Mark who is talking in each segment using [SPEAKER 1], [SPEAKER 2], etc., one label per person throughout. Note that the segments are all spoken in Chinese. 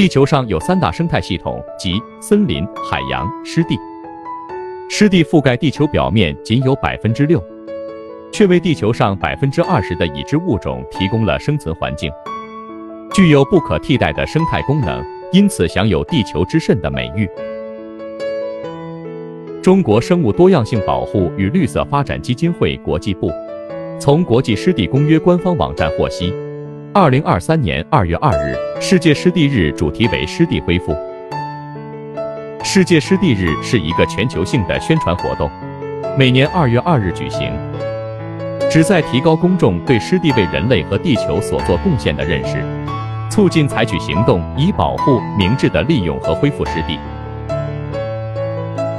[SPEAKER 1] 地球上有三大生态系统，即森林、海洋、湿地。湿地覆盖地球表面仅有百分之六，却为地球上百分之二十的已知物种提供了生存环境，具有不可替代的生态功能，因此享有“地球之肾”的美誉。中国生物多样性保护与绿色发展基金会国际部从国际湿地公约官方网站获悉。二零二三年二月二日，世界湿地日主题为“湿地恢复”。世界湿地日是一个全球性的宣传活动，每年二月二日举行，旨在提高公众对湿地为人类和地球所做贡献的认识，促进采取行动以保护、明智的利用和恢复湿地。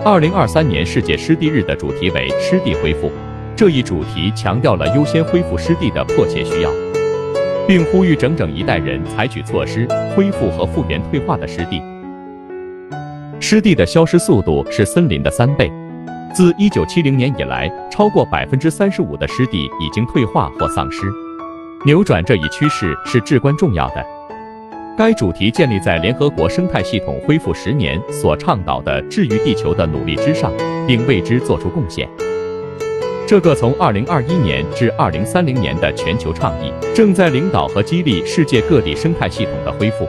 [SPEAKER 1] 二零二三年世界湿地日的主题为“湿地恢复”，这一主题强调了优先恢复湿地的迫切需要。并呼吁整整一代人采取措施，恢复和复原退化的湿地。湿地的消失速度是森林的三倍。自1970年以来，超过百分之三十五的湿地已经退化或丧失。扭转这一趋势是至关重要的。该主题建立在联合国生态系统恢复十年所倡导的治愈地球的努力之上，并为之做出贡献。这个从二零二一年至二零三零年的全球倡议，正在领导和激励世界各地生态系统的恢复。